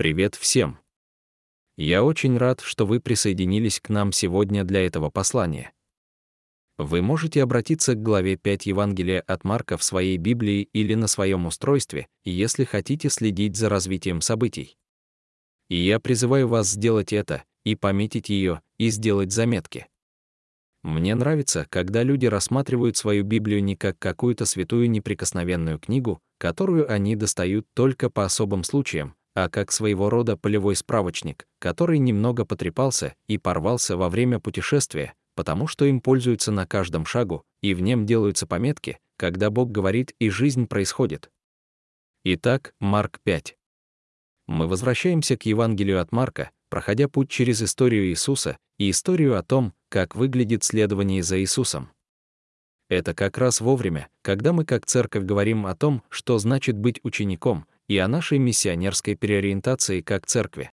Привет всем! Я очень рад, что вы присоединились к нам сегодня для этого послания. Вы можете обратиться к главе 5 Евангелия от Марка в своей Библии или на своем устройстве, если хотите следить за развитием событий. И я призываю вас сделать это, и пометить ее, и сделать заметки. Мне нравится, когда люди рассматривают свою Библию не как какую-то святую неприкосновенную книгу, которую они достают только по особым случаям, а как своего рода полевой справочник, который немного потрепался и порвался во время путешествия, потому что им пользуются на каждом шагу, и в нем делаются пометки, когда Бог говорит и жизнь происходит. Итак, Марк 5. Мы возвращаемся к Евангелию от Марка, проходя путь через историю Иисуса и историю о том, как выглядит следование за Иисусом. Это как раз вовремя, когда мы как церковь говорим о том, что значит быть учеником, и о нашей миссионерской переориентации как церкви.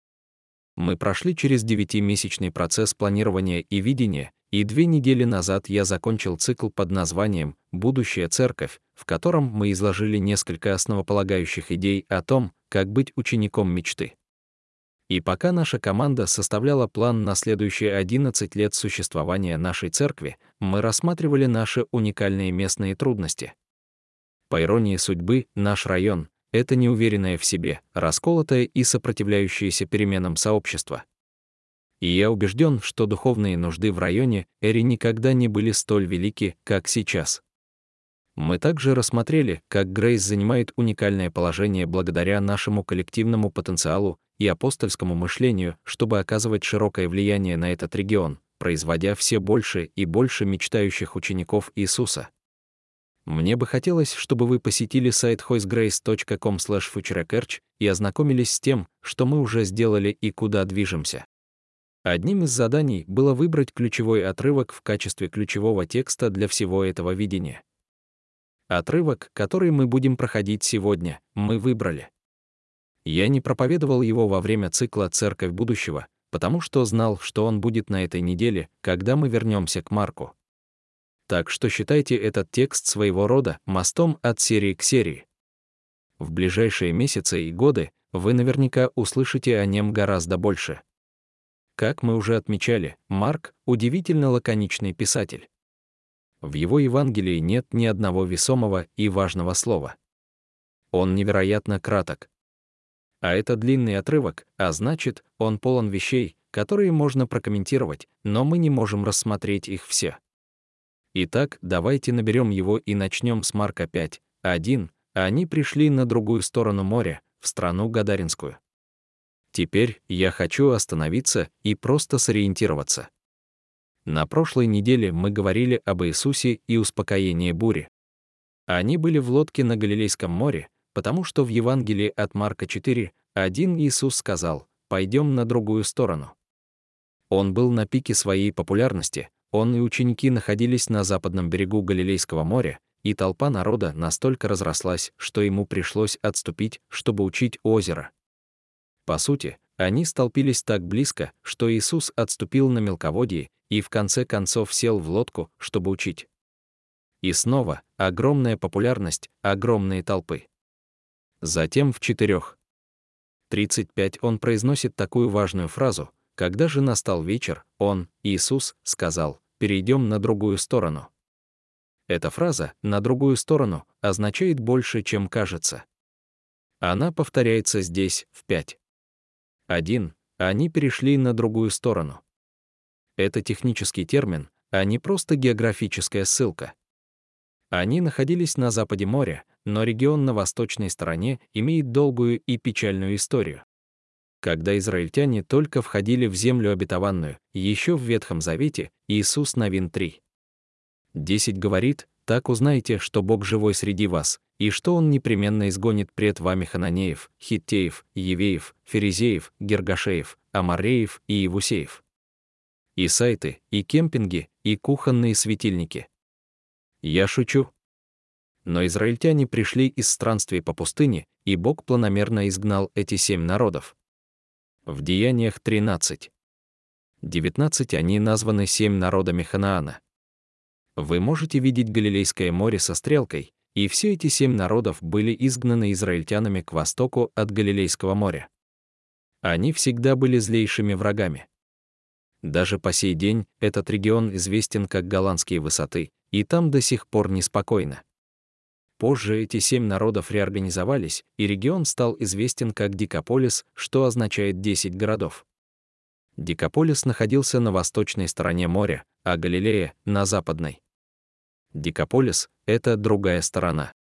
Мы прошли через девятимесячный процесс планирования и видения, и две недели назад я закончил цикл под названием «Будущая церковь», в котором мы изложили несколько основополагающих идей о том, как быть учеником мечты. И пока наша команда составляла план на следующие 11 лет существования нашей церкви, мы рассматривали наши уникальные местные трудности. По иронии судьбы, наш район — это неуверенное в себе, расколотое и сопротивляющееся переменам сообщество. И я убежден, что духовные нужды в районе Эри никогда не были столь велики, как сейчас. Мы также рассмотрели, как Грейс занимает уникальное положение благодаря нашему коллективному потенциалу и апостольскому мышлению, чтобы оказывать широкое влияние на этот регион, производя все больше и больше мечтающих учеников Иисуса. Мне бы хотелось, чтобы вы посетили сайт hoisegrace.com futurekerch и ознакомились с тем, что мы уже сделали и куда движемся. Одним из заданий было выбрать ключевой отрывок в качестве ключевого текста для всего этого видения. Отрывок, который мы будем проходить сегодня, мы выбрали. Я не проповедовал его во время цикла «Церковь будущего», потому что знал, что он будет на этой неделе, когда мы вернемся к Марку. Так что считайте этот текст своего рода мостом от серии к серии. В ближайшие месяцы и годы вы наверняка услышите о нем гораздо больше. Как мы уже отмечали, Марк — удивительно лаконичный писатель. В его Евангелии нет ни одного весомого и важного слова. Он невероятно краток. А это длинный отрывок, а значит, он полон вещей, которые можно прокомментировать, но мы не можем рассмотреть их все. Итак, давайте наберем его и начнем с Марка 5, 1, они пришли на другую сторону моря, в страну Гадаринскую. Теперь я хочу остановиться и просто сориентироваться. На прошлой неделе мы говорили об Иисусе и успокоении бури. Они были в лодке на Галилейском море, потому что в Евангелии от Марка 4 один Иисус сказал «пойдем на другую сторону». Он был на пике своей популярности, он и ученики находились на западном берегу Галилейского моря, и толпа народа настолько разрослась, что ему пришлось отступить, чтобы учить озеро. По сути, они столпились так близко, что Иисус отступил на мелководье и в конце концов сел в лодку, чтобы учить. И снова огромная популярность, огромные толпы. Затем в четырех. 35 он произносит такую важную фразу, когда же настал вечер, он, Иисус, сказал, перейдем на другую сторону. Эта фраза «на другую сторону» означает больше, чем кажется. Она повторяется здесь, в 5. 1. Они перешли на другую сторону. Это технический термин, а не просто географическая ссылка. Они находились на западе моря, но регион на восточной стороне имеет долгую и печальную историю. Когда израильтяне только входили в землю обетованную, еще в Ветхом Завете, Иисус Навин 3. 10 говорит, так узнаете, что Бог живой среди вас, и что Он непременно изгонит пред вами хананеев, хиттеев, евеев, ферезеев, гергашеев, амареев и евусеев и сайты, и кемпинги, и кухонные светильники. Я шучу. Но израильтяне пришли из странствий по пустыне, и Бог планомерно изгнал эти семь народов. В Деяниях 13. 19 они названы семь народами Ханаана. Вы можете видеть Галилейское море со стрелкой, и все эти семь народов были изгнаны израильтянами к востоку от Галилейского моря. Они всегда были злейшими врагами. Даже по сей день этот регион известен как голландские высоты, и там до сих пор неспокойно. Позже эти семь народов реорганизовались, и регион стал известен как Дикополис, что означает 10 городов. Дикополис находился на восточной стороне моря, а Галилея — на западной. Дикополис — это другая сторона.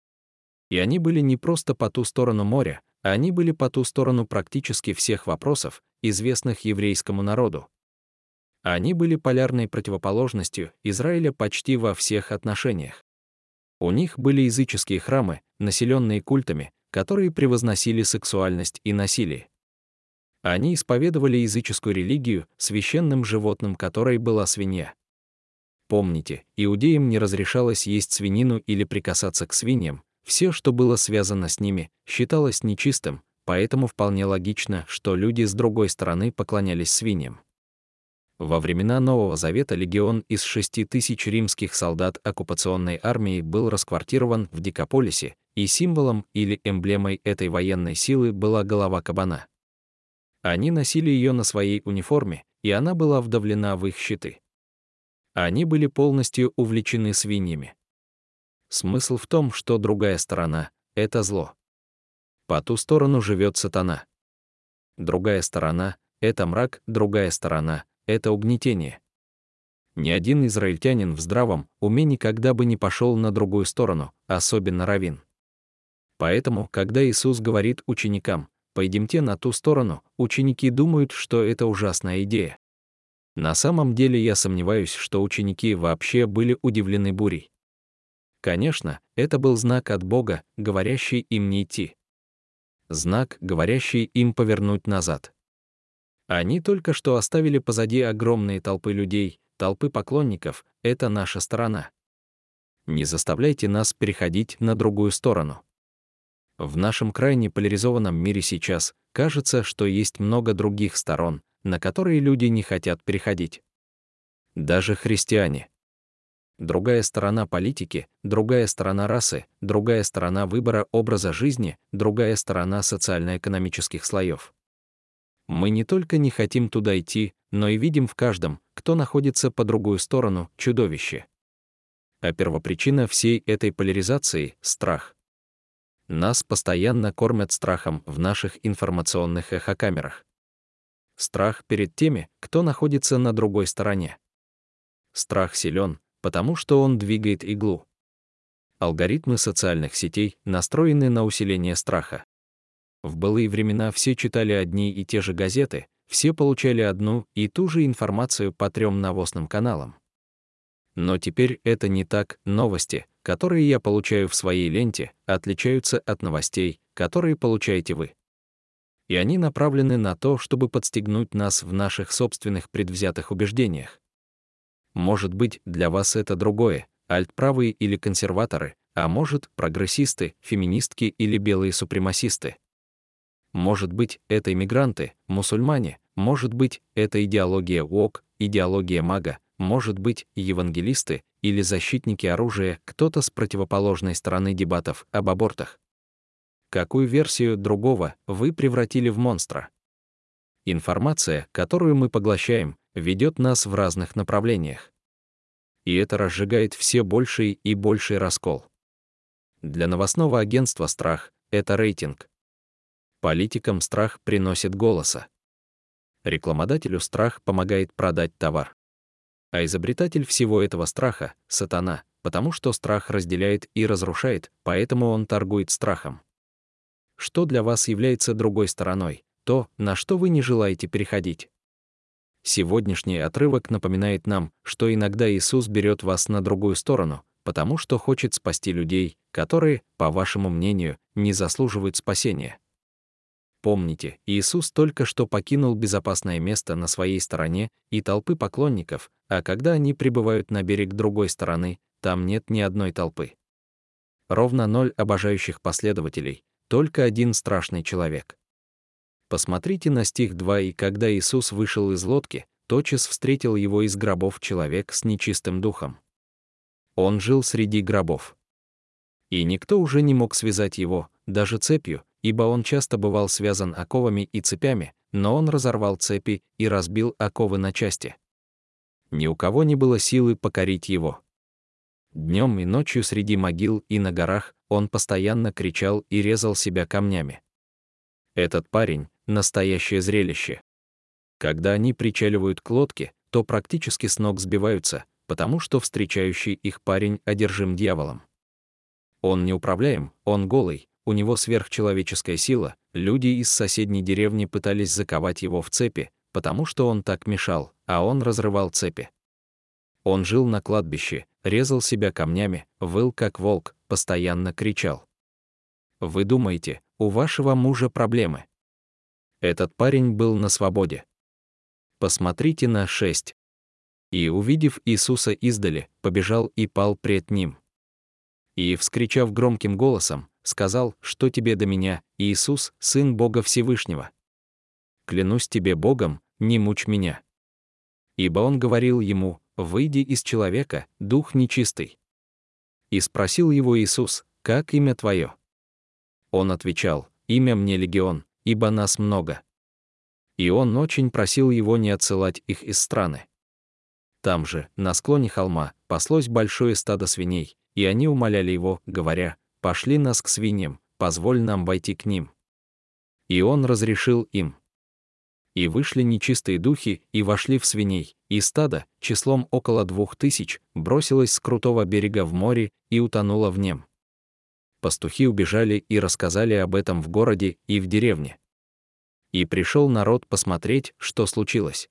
И они были не просто по ту сторону моря, а они были по ту сторону практически всех вопросов, известных еврейскому народу. Они были полярной противоположностью Израиля почти во всех отношениях. У них были языческие храмы, населенные культами, которые превозносили сексуальность и насилие. Они исповедовали языческую религию, священным животным которой была свинья. Помните, иудеям не разрешалось есть свинину или прикасаться к свиньям, все, что было связано с ними, считалось нечистым, поэтому вполне логично, что люди с другой стороны поклонялись свиньям. Во времена Нового Завета легион из 6 тысяч римских солдат оккупационной армии был расквартирован в Дикополисе, и символом или эмблемой этой военной силы была голова кабана. Они носили ее на своей униформе, и она была вдавлена в их щиты. Они были полностью увлечены свиньями. Смысл в том, что другая сторона — это зло. По ту сторону живет сатана. Другая сторона — это мрак, другая сторона это угнетение. Ни один израильтянин в здравом уме никогда бы не пошел на другую сторону, особенно равин. Поэтому, когда Иисус говорит ученикам «пойдемте на ту сторону», ученики думают, что это ужасная идея. На самом деле я сомневаюсь, что ученики вообще были удивлены бурей. Конечно, это был знак от Бога, говорящий им не идти. Знак, говорящий им повернуть назад. Они только что оставили позади огромные толпы людей, толпы поклонников, это наша сторона. Не заставляйте нас переходить на другую сторону. В нашем крайне поляризованном мире сейчас кажется, что есть много других сторон, на которые люди не хотят переходить. Даже христиане. Другая сторона политики, другая сторона расы, другая сторона выбора образа жизни, другая сторона социально-экономических слоев. Мы не только не хотим туда идти, но и видим в каждом, кто находится по другую сторону, чудовище. А первопричина всей этой поляризации — страх. Нас постоянно кормят страхом в наших информационных эхокамерах. Страх перед теми, кто находится на другой стороне. Страх силен, потому что он двигает иглу. Алгоритмы социальных сетей настроены на усиление страха. В былые времена все читали одни и те же газеты, все получали одну и ту же информацию по трем навозным каналам. Но теперь это не так, новости, которые я получаю в своей ленте, отличаются от новостей, которые получаете вы. И они направлены на то, чтобы подстегнуть нас в наших собственных предвзятых убеждениях. Может быть, для вас это другое, альтправые или консерваторы, а может, прогрессисты, феминистки или белые супремасисты. Может быть, это иммигранты, мусульмане, может быть, это идеология УОК, идеология мага, может быть, евангелисты или защитники оружия, кто-то с противоположной стороны дебатов об абортах. Какую версию другого вы превратили в монстра? Информация, которую мы поглощаем, ведет нас в разных направлениях. И это разжигает все больший и больший раскол. Для новостного агентства «Страх» — это рейтинг, Политикам страх приносит голоса. Рекламодателю страх помогает продать товар. А изобретатель всего этого страха — сатана, потому что страх разделяет и разрушает, поэтому он торгует страхом. Что для вас является другой стороной, то, на что вы не желаете переходить. Сегодняшний отрывок напоминает нам, что иногда Иисус берет вас на другую сторону, потому что хочет спасти людей, которые, по вашему мнению, не заслуживают спасения. Помните, Иисус только что покинул безопасное место на своей стороне и толпы поклонников, а когда они прибывают на берег другой стороны, там нет ни одной толпы. Ровно ноль обожающих последователей, только один страшный человек. Посмотрите на стих 2 «И когда Иисус вышел из лодки, тотчас встретил его из гробов человек с нечистым духом. Он жил среди гробов. И никто уже не мог связать его, даже цепью, ибо он часто бывал связан оковами и цепями, но он разорвал цепи и разбил оковы на части. Ни у кого не было силы покорить его. Днем и ночью среди могил и на горах он постоянно кричал и резал себя камнями. Этот парень — настоящее зрелище. Когда они причаливают к лодке, то практически с ног сбиваются, потому что встречающий их парень одержим дьяволом. Он неуправляем, он голый, у него сверхчеловеческая сила, люди из соседней деревни пытались заковать его в цепи, потому что он так мешал, а он разрывал цепи. Он жил на кладбище, резал себя камнями, выл как волк, постоянно кричал. Вы думаете, у вашего мужа проблемы? Этот парень был на свободе. Посмотрите на 6. И, увидев Иисуса издали, побежал и пал пред ним. И, вскричав громким голосом, сказал, что тебе до меня, Иисус, Сын Бога Всевышнего. Клянусь тебе Богом, не мучь меня. Ибо он говорил ему, выйди из человека, дух нечистый. И спросил его Иисус, как имя твое? Он отвечал, имя мне Легион, ибо нас много. И он очень просил его не отсылать их из страны. Там же, на склоне холма, паслось большое стадо свиней, и они умоляли его, говоря, «Пошли нас к свиньям, позволь нам войти к ним». И он разрешил им. И вышли нечистые духи и вошли в свиней, и стадо, числом около двух тысяч, бросилось с крутого берега в море и утонуло в нем. Пастухи убежали и рассказали об этом в городе и в деревне. И пришел народ посмотреть, что случилось.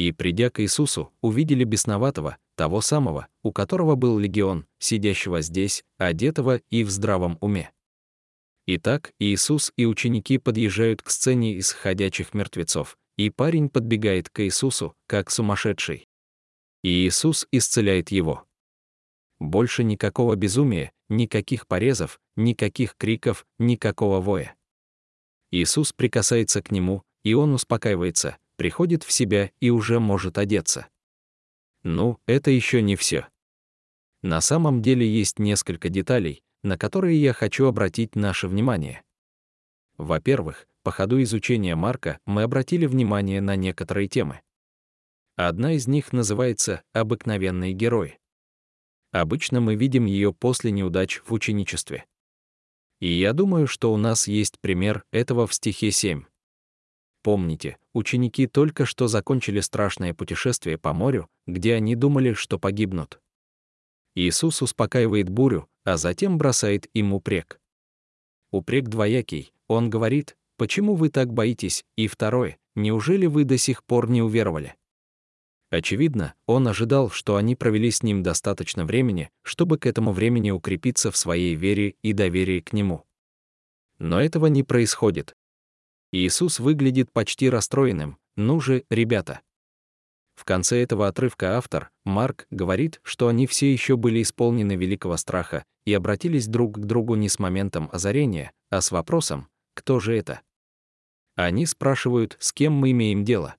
И, придя к Иисусу, увидели бесноватого, того самого, у которого был легион, сидящего здесь, одетого и в здравом уме. Итак, Иисус и ученики подъезжают к сцене из ходячих мертвецов, и парень подбегает к Иисусу, как сумасшедший. И Иисус исцеляет его. Больше никакого безумия, никаких порезов, никаких криков, никакого воя. Иисус прикасается к нему, и он успокаивается, приходит в себя и уже может одеться. Ну, это еще не все. На самом деле есть несколько деталей, на которые я хочу обратить наше внимание. Во-первых, по ходу изучения Марка мы обратили внимание на некоторые темы. Одна из них называется «Обыкновенные герои». Обычно мы видим ее после неудач в ученичестве. И я думаю, что у нас есть пример этого в стихе 7. Помните, ученики только что закончили страшное путешествие по морю, где они думали, что погибнут. Иисус успокаивает бурю, а затем бросает им упрек. Упрек двоякий. Он говорит, «Почему вы так боитесь?» И второе, «Неужели вы до сих пор не уверовали?» Очевидно, он ожидал, что они провели с ним достаточно времени, чтобы к этому времени укрепиться в своей вере и доверии к нему. Но этого не происходит. Иисус выглядит почти расстроенным. Ну же, ребята. В конце этого отрывка автор, Марк, говорит, что они все еще были исполнены великого страха и обратились друг к другу не с моментом озарения, а с вопросом «Кто же это?». Они спрашивают, с кем мы имеем дело.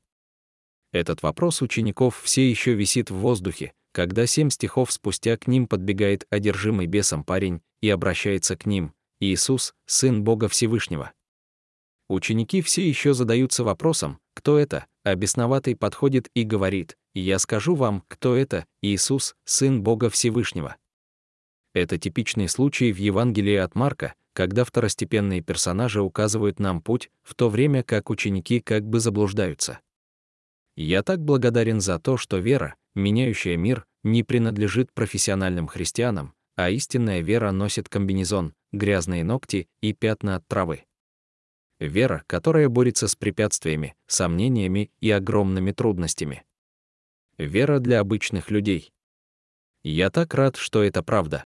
Этот вопрос учеников все еще висит в воздухе, когда семь стихов спустя к ним подбегает одержимый бесом парень и обращается к ним, Иисус, Сын Бога Всевышнего. Ученики все еще задаются вопросом, кто это, а бесноватый подходит и говорит, «Я скажу вам, кто это, Иисус, Сын Бога Всевышнего». Это типичный случай в Евангелии от Марка, когда второстепенные персонажи указывают нам путь, в то время как ученики как бы заблуждаются. Я так благодарен за то, что вера, меняющая мир, не принадлежит профессиональным христианам, а истинная вера носит комбинезон, грязные ногти и пятна от травы. Вера, которая борется с препятствиями, сомнениями и огромными трудностями. Вера для обычных людей. Я так рад, что это правда.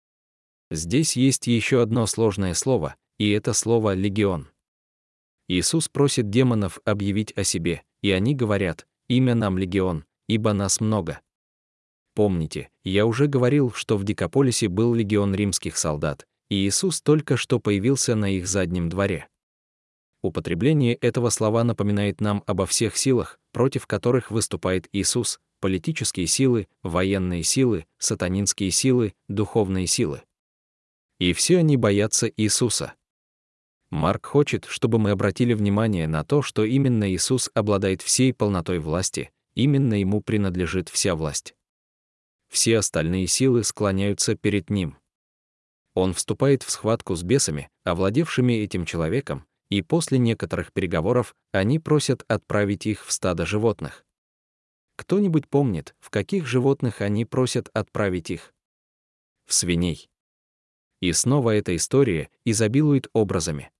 Здесь есть еще одно сложное слово, и это слово «легион». Иисус просит демонов объявить о себе, и они говорят, «Имя нам легион, ибо нас много». Помните, я уже говорил, что в Дикополисе был легион римских солдат, и Иисус только что появился на их заднем дворе. Употребление этого слова напоминает нам обо всех силах, против которых выступает Иисус, политические силы, военные силы, сатанинские силы, духовные силы. И все они боятся Иисуса. Марк хочет, чтобы мы обратили внимание на то, что именно Иисус обладает всей полнотой власти, именно ему принадлежит вся власть. Все остальные силы склоняются перед ним. Он вступает в схватку с бесами, овладевшими этим человеком, и после некоторых переговоров они просят отправить их в стадо животных. Кто-нибудь помнит, в каких животных они просят отправить их? В свиней. И снова эта история изобилует образами.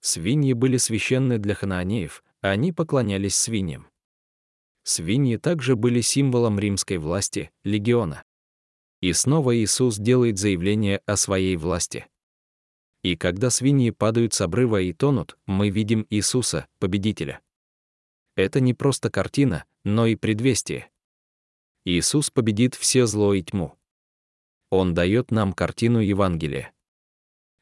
Свиньи были священны для ханаанеев, а они поклонялись свиньям. Свиньи также были символом римской власти, легиона. И снова Иисус делает заявление о своей власти. И когда свиньи падают с обрыва и тонут, мы видим Иисуса, победителя. Это не просто картина, но и предвестие. Иисус победит все зло и тьму. Он дает нам картину Евангелия.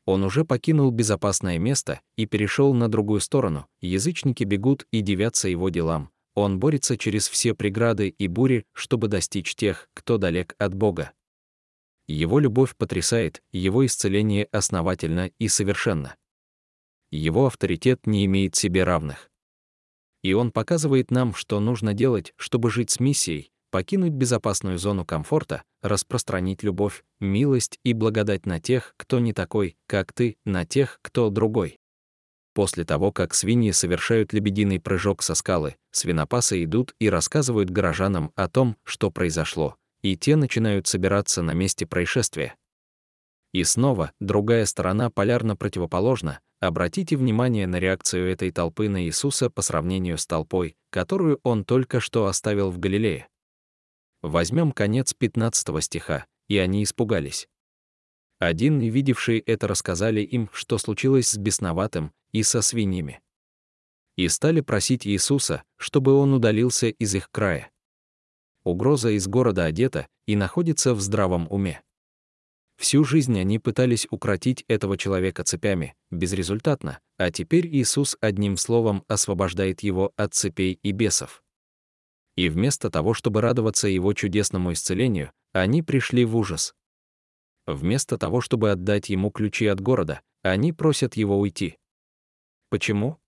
Он уже покинул безопасное место и перешел на другую сторону. Язычники бегут и дивятся его делам. Он борется через все преграды и бури, чтобы достичь тех, кто далек от Бога. Его любовь потрясает, его исцеление основательно и совершенно. Его авторитет не имеет себе равных. И он показывает нам, что нужно делать, чтобы жить с миссией, покинуть безопасную зону комфорта, распространить любовь, милость и благодать на тех, кто не такой, как ты, на тех, кто другой. После того, как свиньи совершают лебединый прыжок со скалы, свинопасы идут и рассказывают горожанам о том, что произошло, и те начинают собираться на месте происшествия. И снова, другая сторона полярно противоположна. Обратите внимание на реакцию этой толпы на Иисуса по сравнению с толпой, которую он только что оставил в Галилее. Возьмем конец 15 стиха, и они испугались. Один, видевший это, рассказали им, что случилось с бесноватым и со свиньями. И стали просить Иисуса, чтобы он удалился из их края. Угроза из города одета и находится в здравом уме. Всю жизнь они пытались укротить этого человека цепями, безрезультатно, а теперь Иисус одним словом освобождает его от цепей и бесов. И вместо того, чтобы радоваться его чудесному исцелению, они пришли в ужас. Вместо того, чтобы отдать ему ключи от города, они просят его уйти. Почему?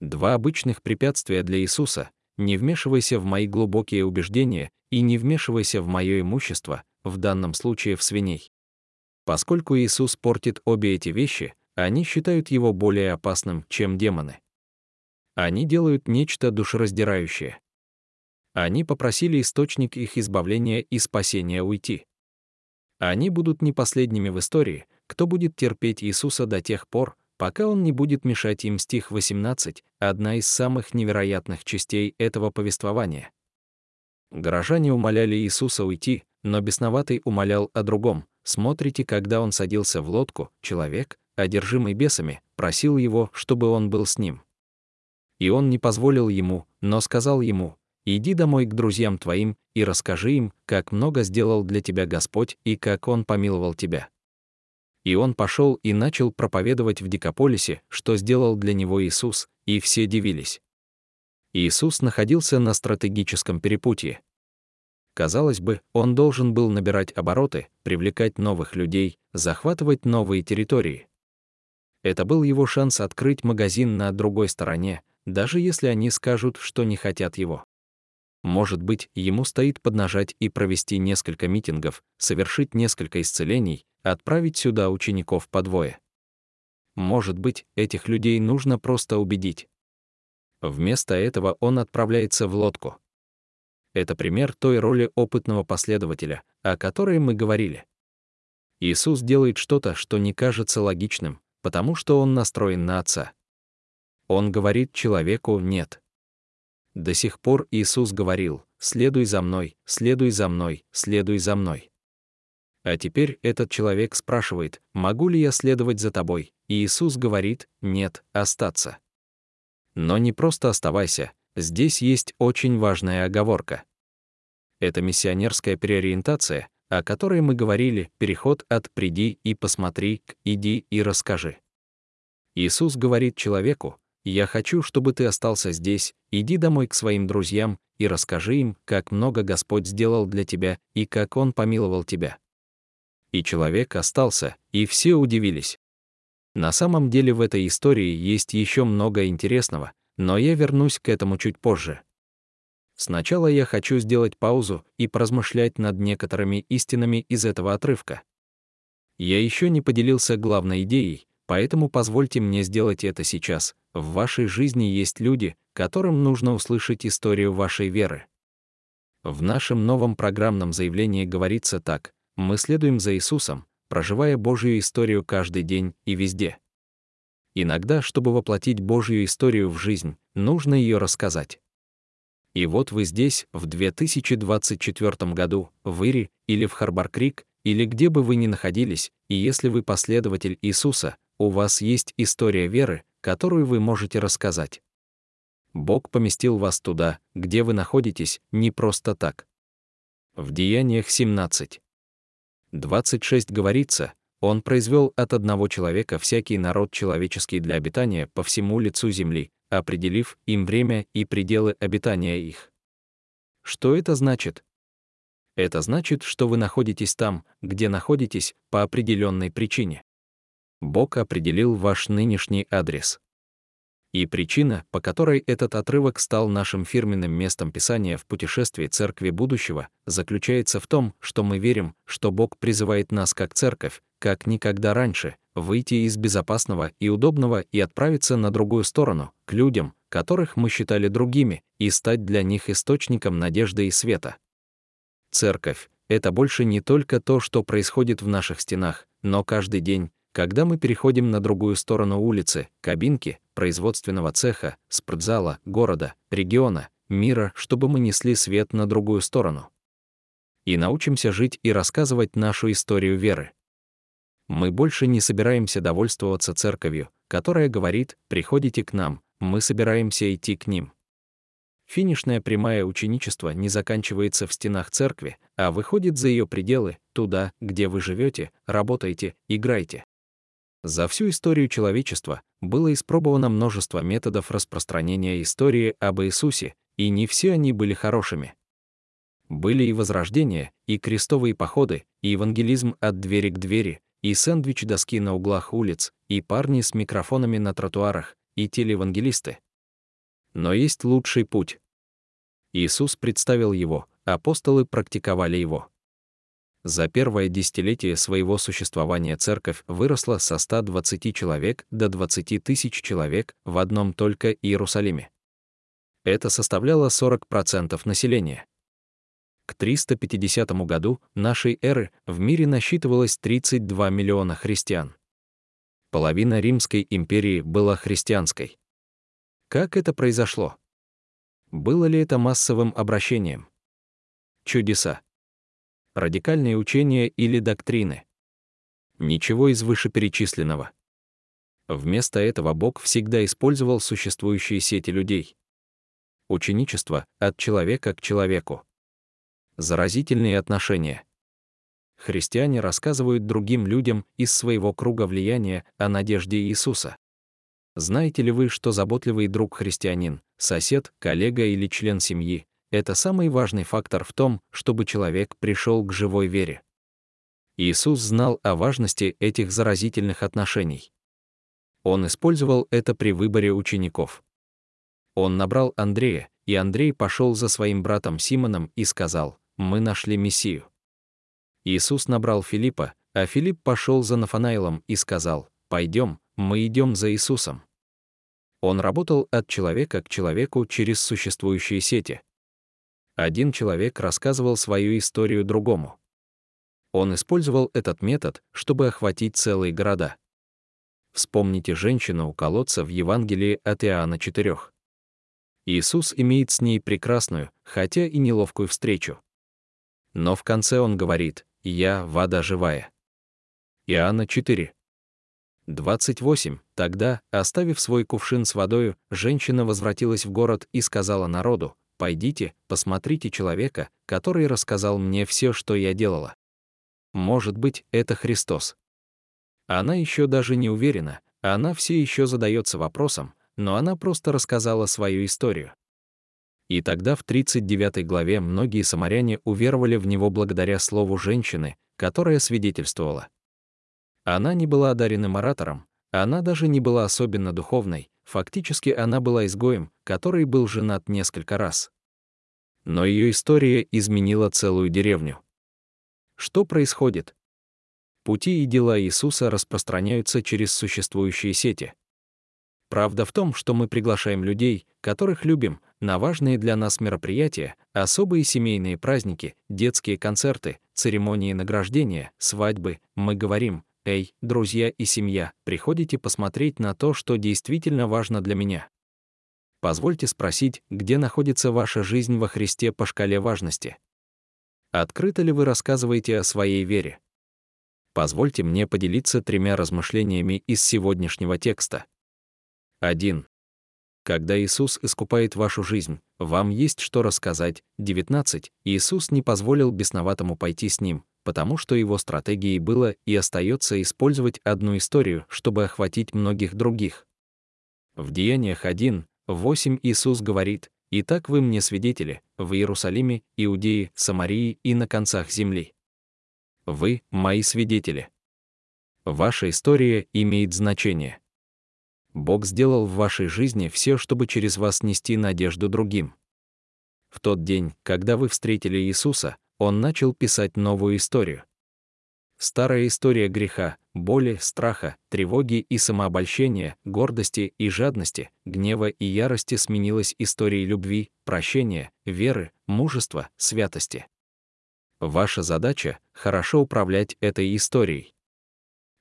Два обычных препятствия для Иисуса — не вмешивайся в мои глубокие убеждения и не вмешивайся в мое имущество, в данном случае в свиней. Поскольку Иисус портит обе эти вещи, они считают его более опасным, чем демоны. Они делают нечто душераздирающее. Они попросили источник их избавления и спасения уйти. Они будут не последними в истории, кто будет терпеть Иисуса до тех пор, пока он не будет мешать им стих 18, одна из самых невероятных частей этого повествования. Горожане умоляли Иисуса уйти, но бесноватый умолял о другом. Смотрите, когда он садился в лодку, человек, одержимый бесами, просил его, чтобы он был с ним. И он не позволил ему, но сказал ему, Иди домой к друзьям твоим и расскажи им, как много сделал для тебя Господь и как Он помиловал тебя». И он пошел и начал проповедовать в Дикополисе, что сделал для него Иисус, и все дивились. Иисус находился на стратегическом перепутье. Казалось бы, он должен был набирать обороты, привлекать новых людей, захватывать новые территории. Это был его шанс открыть магазин на другой стороне, даже если они скажут, что не хотят его. Может быть, ему стоит поднажать и провести несколько митингов, совершить несколько исцелений, отправить сюда учеников по двое. Может быть, этих людей нужно просто убедить. Вместо этого он отправляется в лодку. Это пример той роли опытного последователя, о которой мы говорили. Иисус делает что-то, что не кажется логичным, потому что он настроен на Отца. Он говорит человеку «нет». До сих пор Иисус говорил «следуй за мной, следуй за мной, следуй за мной». А теперь этот человек спрашивает «могу ли я следовать за тобой?» И Иисус говорит «нет, остаться». Но не просто оставайся, здесь есть очень важная оговорка. Это миссионерская переориентация, о которой мы говорили, переход от «приди и посмотри» к «иди и расскажи». Иисус говорит человеку, я хочу, чтобы ты остался здесь, иди домой к своим друзьям и расскажи им, как много Господь сделал для тебя и как Он помиловал тебя». И человек остался, и все удивились. На самом деле в этой истории есть еще много интересного, но я вернусь к этому чуть позже. Сначала я хочу сделать паузу и поразмышлять над некоторыми истинами из этого отрывка. Я еще не поделился главной идеей, поэтому позвольте мне сделать это сейчас. В вашей жизни есть люди, которым нужно услышать историю вашей веры. В нашем новом программном заявлении говорится так: мы следуем за Иисусом, проживая Божью историю каждый день и везде. Иногда, чтобы воплотить Божью историю в жизнь, нужно ее рассказать. И вот вы здесь, в 2024 году, в Ире или в Харбар-Крик, или где бы вы ни находились, и если вы последователь Иисуса, у вас есть история веры, которую вы можете рассказать. Бог поместил вас туда, где вы находитесь, не просто так. В Деяниях 17. 26 говорится, Он произвел от одного человека всякий народ человеческий для обитания по всему лицу земли, определив им время и пределы обитания их. Что это значит? Это значит, что вы находитесь там, где находитесь, по определенной причине. Бог определил ваш нынешний адрес. И причина, по которой этот отрывок стал нашим фирменным местом Писания в путешествии Церкви будущего, заключается в том, что мы верим, что Бог призывает нас как церковь, как никогда раньше, выйти из безопасного и удобного и отправиться на другую сторону, к людям, которых мы считали другими, и стать для них источником надежды и света. Церковь — это больше не только то, что происходит в наших стенах, но каждый день, когда мы переходим на другую сторону улицы, кабинки, производственного цеха, спортзала, города, региона, мира, чтобы мы несли свет на другую сторону. И научимся жить и рассказывать нашу историю веры. Мы больше не собираемся довольствоваться церковью, которая говорит «приходите к нам», мы собираемся идти к ним. Финишная прямая ученичество не заканчивается в стенах церкви, а выходит за ее пределы, туда, где вы живете, работаете, играете. За всю историю человечества было испробовано множество методов распространения истории об Иисусе, и не все они были хорошими. Были и возрождения, и крестовые походы, и евангелизм от двери к двери, и сэндвич-доски на углах улиц, и парни с микрофонами на тротуарах, и телеевангелисты. Но есть лучший путь. Иисус представил его, апостолы практиковали его. За первое десятилетие своего существования церковь выросла со 120 человек до 20 тысяч человек в одном только Иерусалиме. Это составляло 40% населения. К 350 году нашей эры в мире насчитывалось 32 миллиона христиан. Половина Римской империи была христианской. Как это произошло? Было ли это массовым обращением? Чудеса радикальные учения или доктрины. Ничего из вышеперечисленного. Вместо этого Бог всегда использовал существующие сети людей. Ученичество от человека к человеку. Заразительные отношения. Христиане рассказывают другим людям из своего круга влияния о надежде Иисуса. Знаете ли вы, что заботливый друг христианин, сосед, коллега или член семьи это самый важный фактор в том, чтобы человек пришел к живой вере. Иисус знал о важности этих заразительных отношений. Он использовал это при выборе учеников. Он набрал Андрея, и Андрей пошел за своим братом Симоном и сказал, «Мы нашли Мессию». Иисус набрал Филиппа, а Филипп пошел за Нафанаилом и сказал, «Пойдем, мы идем за Иисусом». Он работал от человека к человеку через существующие сети. Один человек рассказывал свою историю другому. Он использовал этот метод, чтобы охватить целые города. Вспомните женщину у колодца в Евангелии от Иоанна 4. Иисус имеет с ней прекрасную, хотя и неловкую встречу. Но в конце он говорит «Я — вода живая». Иоанна 4. 28. Тогда, оставив свой кувшин с водою, женщина возвратилась в город и сказала народу, Пойдите, посмотрите человека, который рассказал мне все, что я делала. Может быть, это Христос. Она еще даже не уверена, она все еще задается вопросом, но она просто рассказала свою историю. И тогда в 39 главе многие самаряне уверовали в него благодаря слову женщины, которая свидетельствовала. Она не была одаренным оратором, Она даже не была особенно духовной, фактически она была изгоем, который был женат несколько раз. Но ее история изменила целую деревню. Что происходит? Пути и дела Иисуса распространяются через существующие сети. Правда в том, что мы приглашаем людей, которых любим, на важные для нас мероприятия, особые семейные праздники, детские концерты, церемонии награждения, свадьбы. Мы говорим, «Эй, друзья и семья, приходите посмотреть на то, что действительно важно для меня». Позвольте спросить, где находится ваша жизнь во Христе по шкале важности? Открыто ли вы рассказываете о своей вере? Позвольте мне поделиться тремя размышлениями из сегодняшнего текста. 1. Когда Иисус искупает вашу жизнь, вам есть что рассказать. 19. Иисус не позволил бесноватому пойти с ним, потому что его стратегией было и остается использовать одну историю, чтобы охватить многих других. В Деяниях 1, 8 Иисус говорит, «Итак вы мне свидетели, в Иерусалиме, Иудее, Самарии и на концах земли». Вы — мои свидетели. Ваша история имеет значение. Бог сделал в вашей жизни все, чтобы через вас нести надежду другим. В тот день, когда вы встретили Иисуса, Он начал писать новую историю. Старая история греха, боли, страха, тревоги и самообольщения, гордости и жадности, гнева и ярости сменилась историей любви, прощения, веры, мужества, святости. Ваша задача — хорошо управлять этой историей.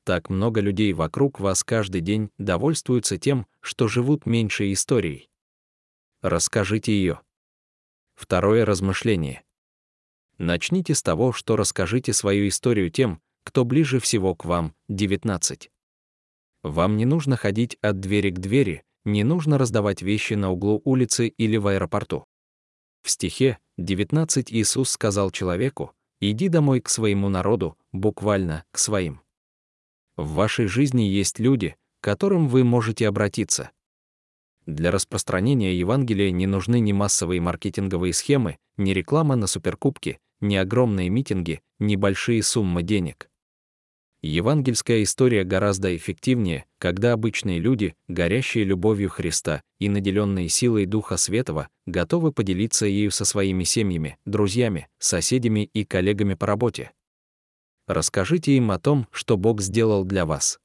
Так много людей вокруг вас каждый день довольствуются тем, что живут меньшей историей. Расскажите ее. Второе размышление. Начните с того, что расскажите свою историю тем, кто ближе всего к вам, 19. Вам не нужно ходить от двери к двери, не нужно раздавать вещи на углу улицы или в аэропорту. В стихе 19 Иисус сказал человеку, «Иди домой к своему народу, буквально, к своим». В вашей жизни есть люди, к которым вы можете обратиться. Для распространения Евангелия не нужны ни массовые маркетинговые схемы, ни реклама на суперкубки, ни огромные митинги, ни большие суммы денег. Евангельская история гораздо эффективнее, когда обычные люди, горящие любовью Христа и наделенные силой Духа Светова, готовы поделиться ею со своими семьями, друзьями, соседями и коллегами по работе. Расскажите им о том, что Бог сделал для вас.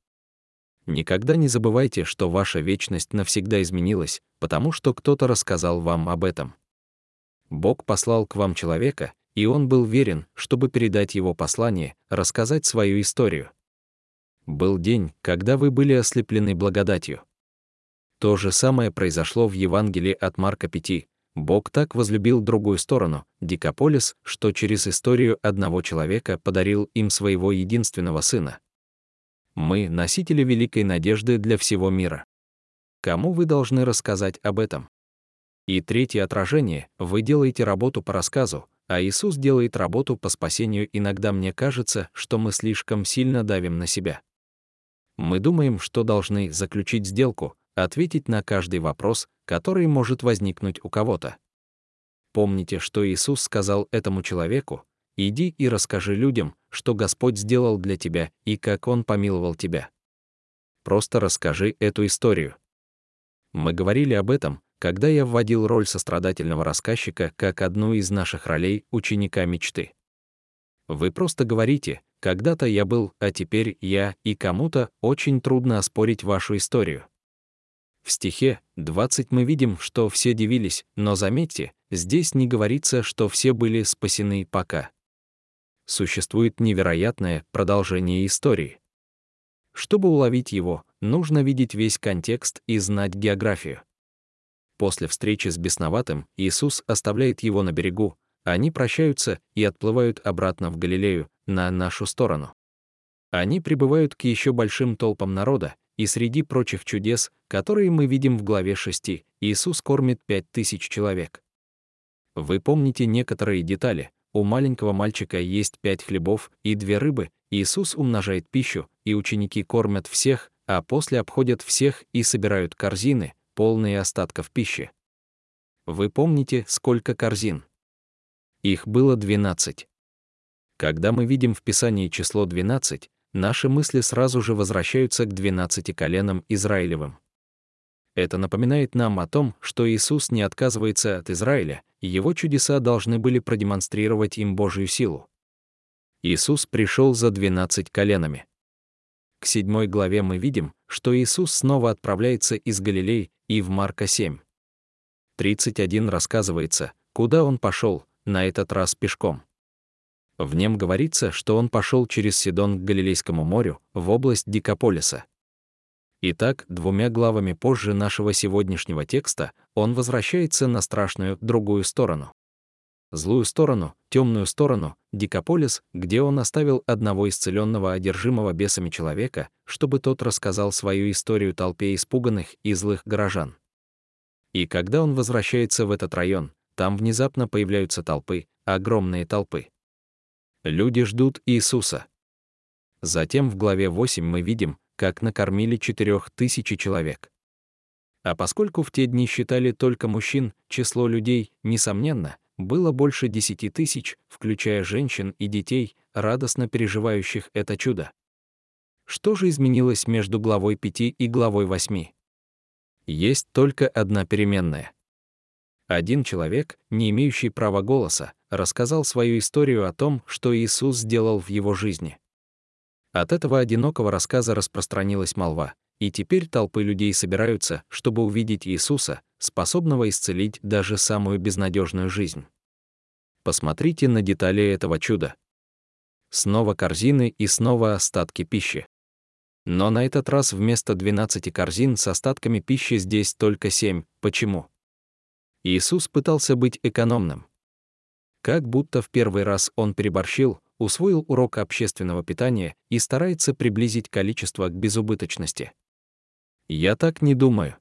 Никогда не забывайте, что ваша вечность навсегда изменилась, потому что кто-то рассказал вам об этом. Бог послал к вам человека, и он был верен, чтобы передать его послание, рассказать свою историю. Был день, когда вы были ослеплены благодатью. То же самое произошло в Евангелии от Марка 5. Бог так возлюбил другую сторону, Дикополис, что через историю одного человека подарил им своего единственного сына. Мы — носители великой надежды для всего мира. Кому вы должны рассказать об этом? И третье отражение — вы делаете работу по рассказу, а Иисус делает работу по спасению. Иногда мне кажется, что мы слишком сильно давим на себя. Мы думаем, что должны заключить сделку, ответить на каждый вопрос, который может возникнуть у кого-то. Помните, что Иисус сказал этому человеку, «Иди и расскажи людям, что Господь сделал для тебя и как Он помиловал тебя». Просто расскажи эту историю. Мы говорили об этом, когда я вводил роль сострадательного рассказчика как одну из наших ролей ученика мечты. Вы просто говорите, когда-то я был, а теперь я, и кому-то очень трудно оспорить вашу историю. В стихе 20 мы видим, что все дивились, но заметьте, здесь не говорится, что все были спасены пока. Существует невероятное продолжение истории. Чтобы уловить его, нужно видеть весь контекст и знать географию. После встречи с бесноватым Иисус оставляет его на берегу, они прощаются и отплывают обратно в Галилею, на нашу сторону. Они прибывают к еще большим толпам народа, и среди прочих чудес, которые мы видим в главе 6, Иисус кормит пять тысяч человек. Вы помните некоторые детали. У маленького мальчика есть пять хлебов и две рыбы, Иисус умножает пищу, и ученики кормят всех, а после обходят всех и собирают корзины, полные остатков пищи. Вы помните, сколько корзин? Их было 12. Когда мы видим в Писании число 12, наши мысли сразу же возвращаются к 12 коленам Израилевым. Это напоминает нам о том, что Иисус не отказывается от Израиля, и его чудеса должны были продемонстрировать им Божью силу. Иисус пришел за 12 коленами. К седьмой главе мы видим, что Иисус снова отправляется из Галилей и в Марка 7. 31 рассказывается, куда он пошел, на этот раз пешком. В нем говорится, что он пошел через Сидон к Галилейскому морю, в область Дикополиса. Итак, двумя главами позже нашего сегодняшнего текста он возвращается на страшную другую сторону. Злую сторону, темную сторону, Дикополис, где он оставил одного исцеленного одержимого бесами человека, чтобы тот рассказал свою историю толпе испуганных и злых горожан. И когда он возвращается в этот район, там внезапно появляются толпы, огромные толпы. Люди ждут Иисуса. Затем в главе 8 мы видим, как накормили четырех тысячи человек. А поскольку в те дни считали только мужчин, число людей, несомненно, было больше десяти тысяч, включая женщин и детей, радостно переживающих это чудо. Что же изменилось между главой 5 и главой 8? Есть только одна переменная. Один человек, не имеющий права голоса, рассказал свою историю о том, что Иисус сделал в его жизни. От этого одинокого рассказа распространилась молва, и теперь толпы людей собираются, чтобы увидеть Иисуса, способного исцелить даже самую безнадежную жизнь. Посмотрите на детали этого чуда. Снова корзины и снова остатки пищи. Но на этот раз вместо 12 корзин с остатками пищи здесь только 7. Почему? Иисус пытался быть экономным. Как будто в первый раз он переборщил, усвоил урок общественного питания и старается приблизить количество к безубыточности. Я так не думаю.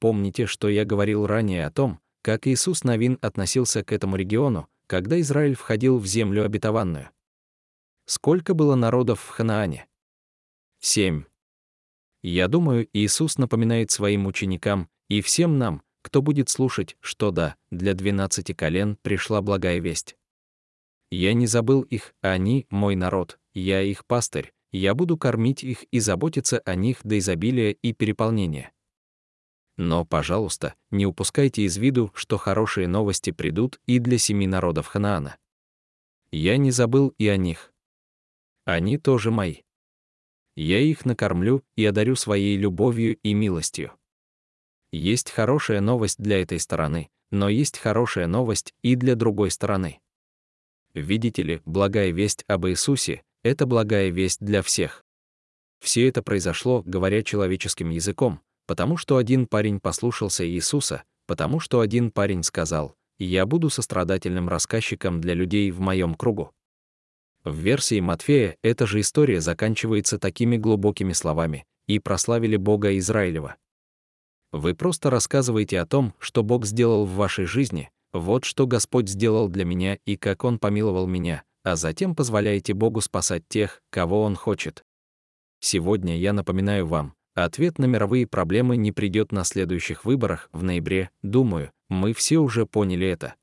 Помните, что я говорил ранее о том, как Иисус Новин относился к этому региону, когда Израиль входил в землю обетованную. Сколько было народов в Ханаане? Семь. Я думаю, Иисус напоминает своим ученикам и всем нам, кто будет слушать, что да, для двенадцати колен пришла благая весть. Я не забыл их, они — мой народ, я их пастырь, я буду кормить их и заботиться о них до изобилия и переполнения. Но, пожалуйста, не упускайте из виду, что хорошие новости придут и для семи народов Ханаана. Я не забыл и о них. Они тоже мои. Я их накормлю и одарю своей любовью и милостью. Есть хорошая новость для этой стороны, но есть хорошая новость и для другой стороны. Видите ли, благая весть об Иисусе — это благая весть для всех. Все это произошло, говоря человеческим языком, потому что один парень послушался Иисуса, потому что один парень сказал, «Я буду сострадательным рассказчиком для людей в моем кругу». В версии Матфея эта же история заканчивается такими глубокими словами «И прославили Бога Израилева». Вы просто рассказываете о том, что Бог сделал в вашей жизни, вот что Господь сделал для меня и как Он помиловал меня, а затем позволяете Богу спасать тех, кого Он хочет. Сегодня я напоминаю вам, ответ на мировые проблемы не придет на следующих выборах в ноябре, думаю, мы все уже поняли это.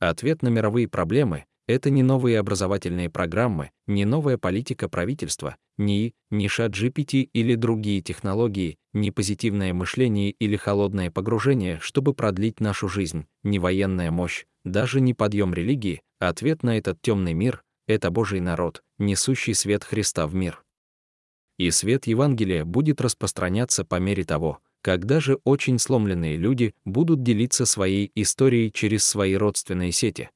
Ответ на мировые проблемы это не новые образовательные программы, не новая политика правительства, ни, ни GPT или другие технологии, не позитивное мышление или холодное погружение, чтобы продлить нашу жизнь, не военная мощь, даже не подъем религии, ответ на этот темный мир — это Божий народ, несущий свет Христа в мир. И свет Евангелия будет распространяться по мере того, как даже очень сломленные люди будут делиться своей историей через свои родственные сети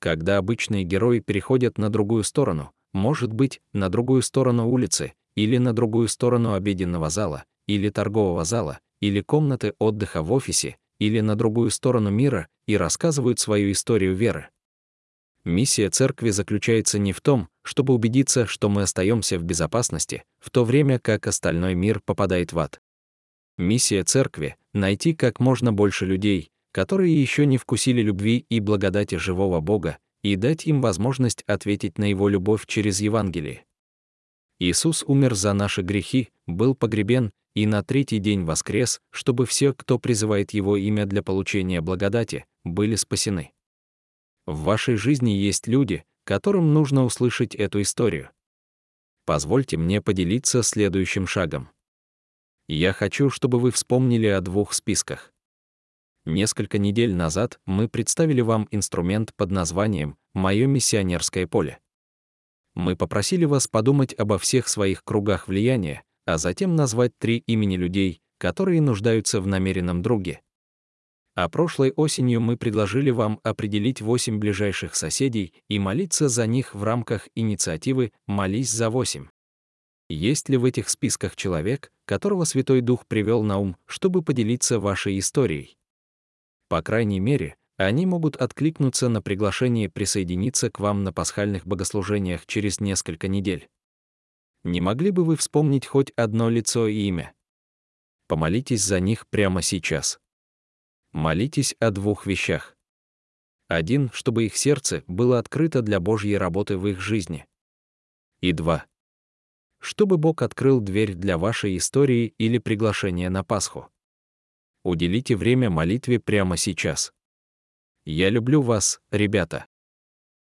когда обычные герои переходят на другую сторону, может быть, на другую сторону улицы, или на другую сторону обеденного зала, или торгового зала, или комнаты отдыха в офисе, или на другую сторону мира и рассказывают свою историю веры. Миссия церкви заключается не в том, чтобы убедиться, что мы остаемся в безопасности, в то время как остальной мир попадает в ад. Миссия церкви — найти как можно больше людей, которые еще не вкусили любви и благодати живого Бога, и дать им возможность ответить на Его любовь через Евангелие. Иисус умер за наши грехи, был погребен и на третий день воскрес, чтобы все, кто призывает Его имя для получения благодати, были спасены. В вашей жизни есть люди, которым нужно услышать эту историю. Позвольте мне поделиться следующим шагом. Я хочу, чтобы вы вспомнили о двух списках. Несколько недель назад мы представили вам инструмент под названием «Мое миссионерское поле». Мы попросили вас подумать обо всех своих кругах влияния, а затем назвать три имени людей, которые нуждаются в намеренном друге. А прошлой осенью мы предложили вам определить восемь ближайших соседей и молиться за них в рамках инициативы «Молись за восемь». Есть ли в этих списках человек, которого Святой Дух привел на ум, чтобы поделиться вашей историей? По крайней мере, они могут откликнуться на приглашение присоединиться к вам на пасхальных богослужениях через несколько недель. Не могли бы вы вспомнить хоть одно лицо и имя? Помолитесь за них прямо сейчас. Молитесь о двух вещах. Один, чтобы их сердце было открыто для Божьей работы в их жизни. И два, чтобы Бог открыл дверь для вашей истории или приглашения на Пасху. Уделите время молитве прямо сейчас. Я люблю вас, ребята.